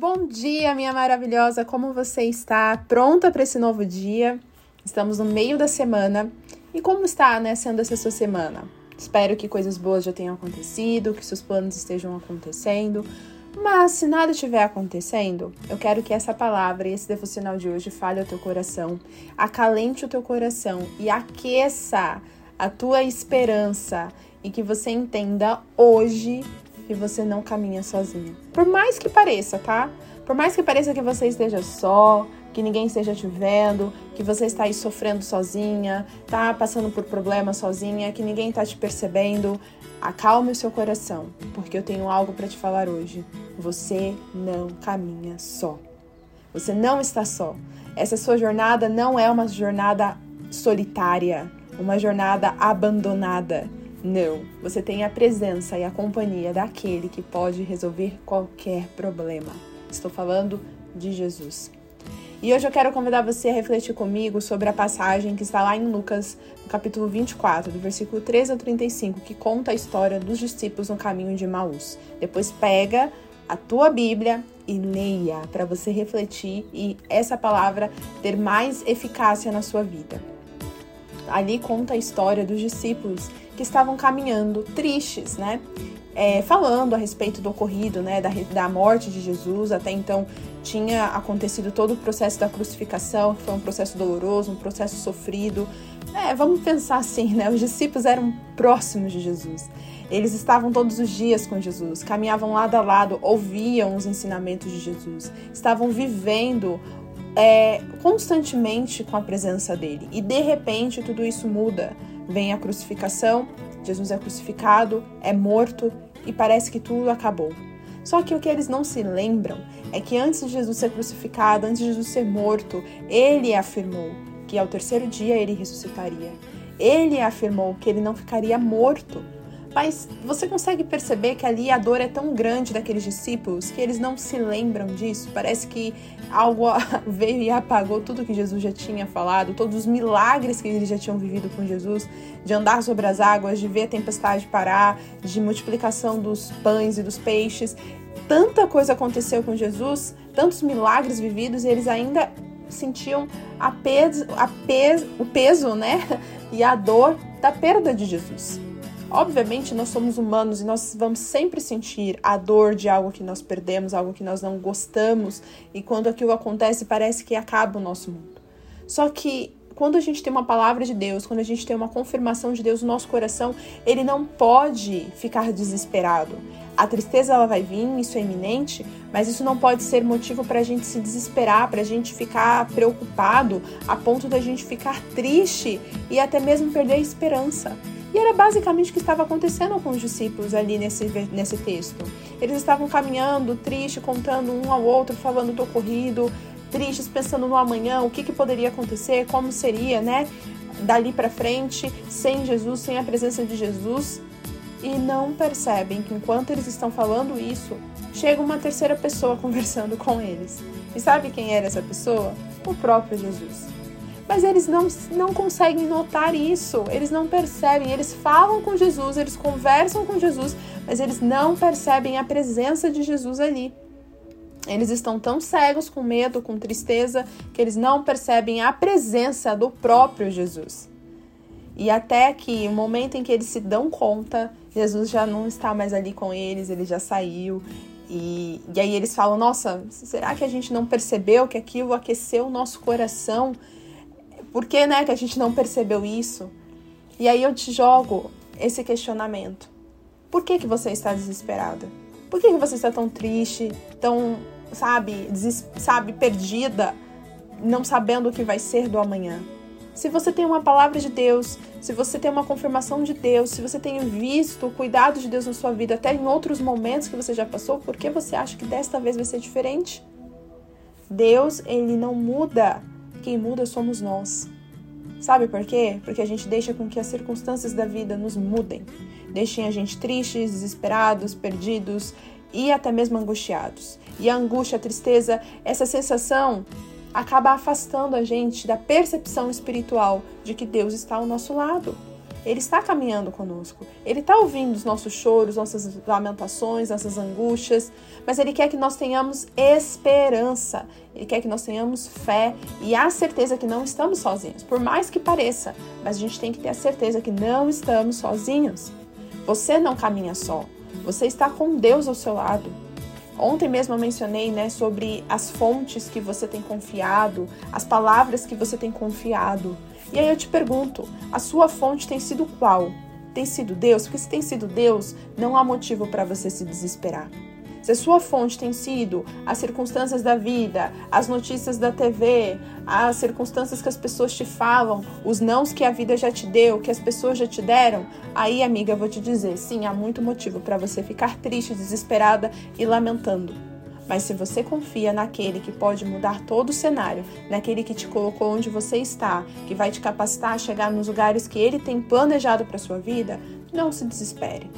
Bom dia, minha maravilhosa! Como você está? Pronta para esse novo dia? Estamos no meio da semana. E como está né, sendo essa sua semana? Espero que coisas boas já tenham acontecido, que seus planos estejam acontecendo. Mas se nada estiver acontecendo, eu quero que essa palavra e esse devocional de hoje fale ao teu coração, acalente o teu coração e aqueça a tua esperança e que você entenda hoje que você não caminha sozinho. Por mais que pareça, tá? Por mais que pareça que você esteja só, que ninguém esteja te vendo, que você está aí sofrendo sozinha, tá passando por problemas sozinha, que ninguém está te percebendo, acalme o seu coração, porque eu tenho algo para te falar hoje. Você não caminha só. Você não está só. Essa sua jornada não é uma jornada solitária, uma jornada abandonada. Não, você tem a presença e a companhia daquele que pode resolver qualquer problema. Estou falando de Jesus. E hoje eu quero convidar você a refletir comigo sobre a passagem que está lá em Lucas, no capítulo 24, do versículo 13 ao 35, que conta a história dos discípulos no caminho de Maús. Depois pega a tua Bíblia e leia para você refletir e essa palavra ter mais eficácia na sua vida. Ali conta a história dos discípulos que estavam caminhando tristes, né? É, falando a respeito do ocorrido, né, da, da morte de Jesus. Até então tinha acontecido todo o processo da crucificação, que foi um processo doloroso, um processo sofrido. É, vamos pensar assim, né? Os discípulos eram próximos de Jesus. Eles estavam todos os dias com Jesus, caminhavam lado a lado, ouviam os ensinamentos de Jesus, estavam vivendo é, constantemente com a presença dele. E de repente tudo isso muda Vem a crucificação, Jesus é crucificado, é morto e parece que tudo acabou. Só que o que eles não se lembram é que antes de Jesus ser crucificado, antes de Jesus ser morto, ele afirmou que ao terceiro dia ele ressuscitaria. Ele afirmou que ele não ficaria morto, mas você consegue perceber que ali a dor é tão grande daqueles discípulos que eles não se lembram disso? Parece que algo veio e apagou tudo que Jesus já tinha falado, todos os milagres que eles já tinham vivido com Jesus, de andar sobre as águas, de ver a tempestade parar, de multiplicação dos pães e dos peixes. Tanta coisa aconteceu com Jesus, tantos milagres vividos, e eles ainda sentiam a peso, a peso, o peso né? e a dor da perda de Jesus. Obviamente, nós somos humanos e nós vamos sempre sentir a dor de algo que nós perdemos, algo que nós não gostamos, e quando aquilo acontece, parece que acaba o nosso mundo. Só que quando a gente tem uma palavra de Deus, quando a gente tem uma confirmação de Deus no nosso coração, ele não pode ficar desesperado. A tristeza ela vai vir, isso é iminente, mas isso não pode ser motivo para a gente se desesperar, para a gente ficar preocupado, a ponto da gente ficar triste e até mesmo perder a esperança. E era basicamente o que estava acontecendo com os discípulos ali nesse, nesse texto. Eles estavam caminhando, tristes, contando um ao outro, falando do ocorrido, tristes, pensando no amanhã, o que, que poderia acontecer, como seria, né? Dali para frente, sem Jesus, sem a presença de Jesus. E não percebem que enquanto eles estão falando isso, chega uma terceira pessoa conversando com eles. E sabe quem era essa pessoa? O próprio Jesus. Mas eles não, não conseguem notar isso, eles não percebem. Eles falam com Jesus, eles conversam com Jesus, mas eles não percebem a presença de Jesus ali. Eles estão tão cegos com medo, com tristeza, que eles não percebem a presença do próprio Jesus. E até que o momento em que eles se dão conta, Jesus já não está mais ali com eles, ele já saiu. E, e aí eles falam: Nossa, será que a gente não percebeu que aquilo aqueceu o nosso coração? Por que, né, que a gente não percebeu isso? E aí eu te jogo esse questionamento. Por que, que você está desesperada? Por que, que você está tão triste, tão, sabe, sabe, perdida, não sabendo o que vai ser do amanhã? Se você tem uma palavra de Deus, se você tem uma confirmação de Deus, se você tem visto o cuidado de Deus na sua vida, até em outros momentos que você já passou, por que você acha que desta vez vai ser diferente? Deus, ele não muda quem muda somos nós. Sabe por quê? Porque a gente deixa com que as circunstâncias da vida nos mudem, deixem a gente tristes, desesperados, perdidos e até mesmo angustiados. E a angústia, a tristeza, essa sensação acaba afastando a gente da percepção espiritual de que Deus está ao nosso lado. Ele está caminhando conosco. Ele está ouvindo os nossos choros, nossas lamentações, nossas angústias, mas Ele quer que nós tenhamos esperança. Ele quer que nós tenhamos fé e a certeza que não estamos sozinhos, por mais que pareça, mas a gente tem que ter a certeza que não estamos sozinhos. Você não caminha só. Você está com Deus ao seu lado. Ontem mesmo eu mencionei né, sobre as fontes que você tem confiado, as palavras que você tem confiado. E aí eu te pergunto: a sua fonte tem sido qual? Tem sido Deus? Porque se tem sido Deus, não há motivo para você se desesperar. Se a sua fonte tem sido as circunstâncias da vida, as notícias da TV, as circunstâncias que as pessoas te falam, os nãos que a vida já te deu, que as pessoas já te deram, aí, amiga, eu vou te dizer, sim, há muito motivo para você ficar triste, desesperada e lamentando. Mas se você confia naquele que pode mudar todo o cenário, naquele que te colocou onde você está, que vai te capacitar a chegar nos lugares que ele tem planejado para sua vida, não se desespere.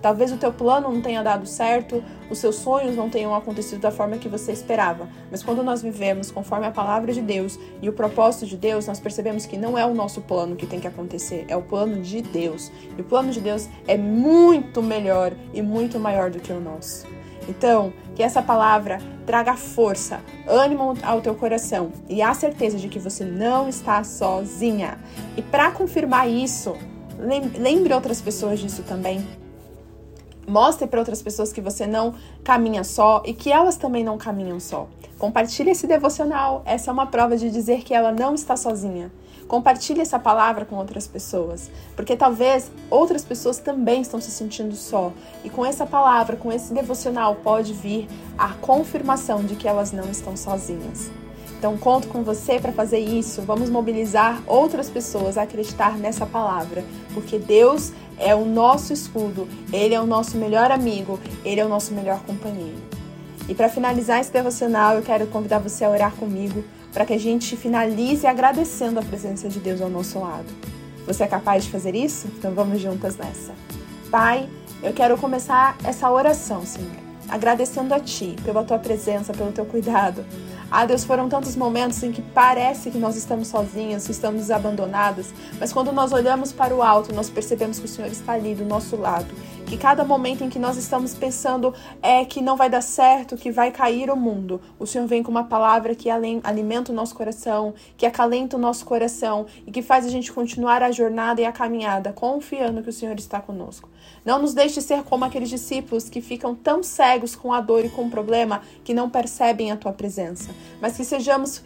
Talvez o teu plano não tenha dado certo, os seus sonhos não tenham acontecido da forma que você esperava, mas quando nós vivemos conforme a palavra de Deus e o propósito de Deus, nós percebemos que não é o nosso plano que tem que acontecer, é o plano de Deus. E o plano de Deus é muito melhor e muito maior do que o nosso. Então, que essa palavra traga força, ânimo ao teu coração e a certeza de que você não está sozinha. E para confirmar isso, lembre outras pessoas disso também. Mostre para outras pessoas que você não caminha só e que elas também não caminham só. Compartilhe esse devocional. Essa é uma prova de dizer que ela não está sozinha. Compartilhe essa palavra com outras pessoas, porque talvez outras pessoas também estão se sentindo só. E com essa palavra, com esse devocional, pode vir a confirmação de que elas não estão sozinhas. Então, conto com você para fazer isso. Vamos mobilizar outras pessoas a acreditar nessa palavra, porque Deus é o nosso escudo, Ele é o nosso melhor amigo, Ele é o nosso melhor companheiro. E para finalizar esse devocional, eu quero convidar você a orar comigo para que a gente finalize agradecendo a presença de Deus ao nosso lado. Você é capaz de fazer isso? Então vamos juntas nessa. Pai, eu quero começar essa oração, Senhor, agradecendo a Ti pela Tua presença, pelo Teu cuidado, ah, Deus, foram tantos momentos em que parece que nós estamos sozinhos, que estamos abandonados, mas quando nós olhamos para o alto, nós percebemos que o Senhor está ali do nosso lado. Que cada momento em que nós estamos pensando é que não vai dar certo, que vai cair o mundo, o Senhor vem com uma palavra que alimenta o nosso coração, que acalenta o nosso coração e que faz a gente continuar a jornada e a caminhada, confiando que o Senhor está conosco. Não nos deixe ser como aqueles discípulos que ficam tão cegos com a dor e com o problema que não percebem a tua presença, mas que sejamos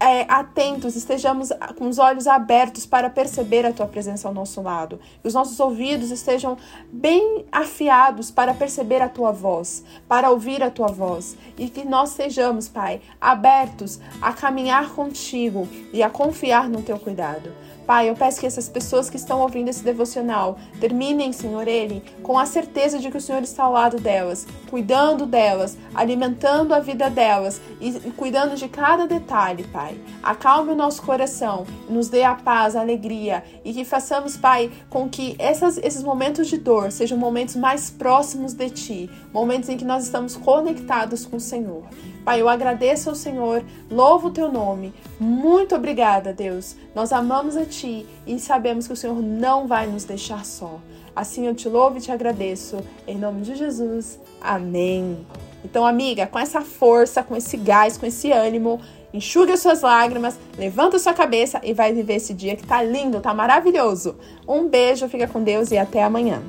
é, atentos, estejamos com os olhos abertos para perceber a tua presença ao nosso lado. Que os nossos ouvidos estejam bem afiados para perceber a tua voz, para ouvir a tua voz. E que nós sejamos, Pai, abertos a caminhar contigo e a confiar no teu cuidado. Pai, eu peço que essas pessoas que estão ouvindo esse devocional terminem, Senhor, ele com a certeza de que o Senhor está ao lado delas, cuidando delas, alimentando a vida delas e, cuidando de cada detalhe, Pai. Acalme o nosso coração, nos dê a paz, a alegria e que façamos, Pai, com que essas, esses momentos de dor sejam momentos mais próximos de Ti, momentos em que nós estamos conectados com o Senhor. Pai, eu agradeço ao Senhor, louvo o teu nome. Muito obrigada, Deus. Nós amamos a ti e sabemos que o Senhor não vai nos deixar só. Assim eu te louvo e te agradeço. Em nome de Jesus. Amém. Então, amiga, com essa força, com esse gás, com esse ânimo, enxuga as suas lágrimas, levanta sua cabeça e vai viver esse dia que tá lindo, tá maravilhoso. Um beijo, fica com Deus e até amanhã.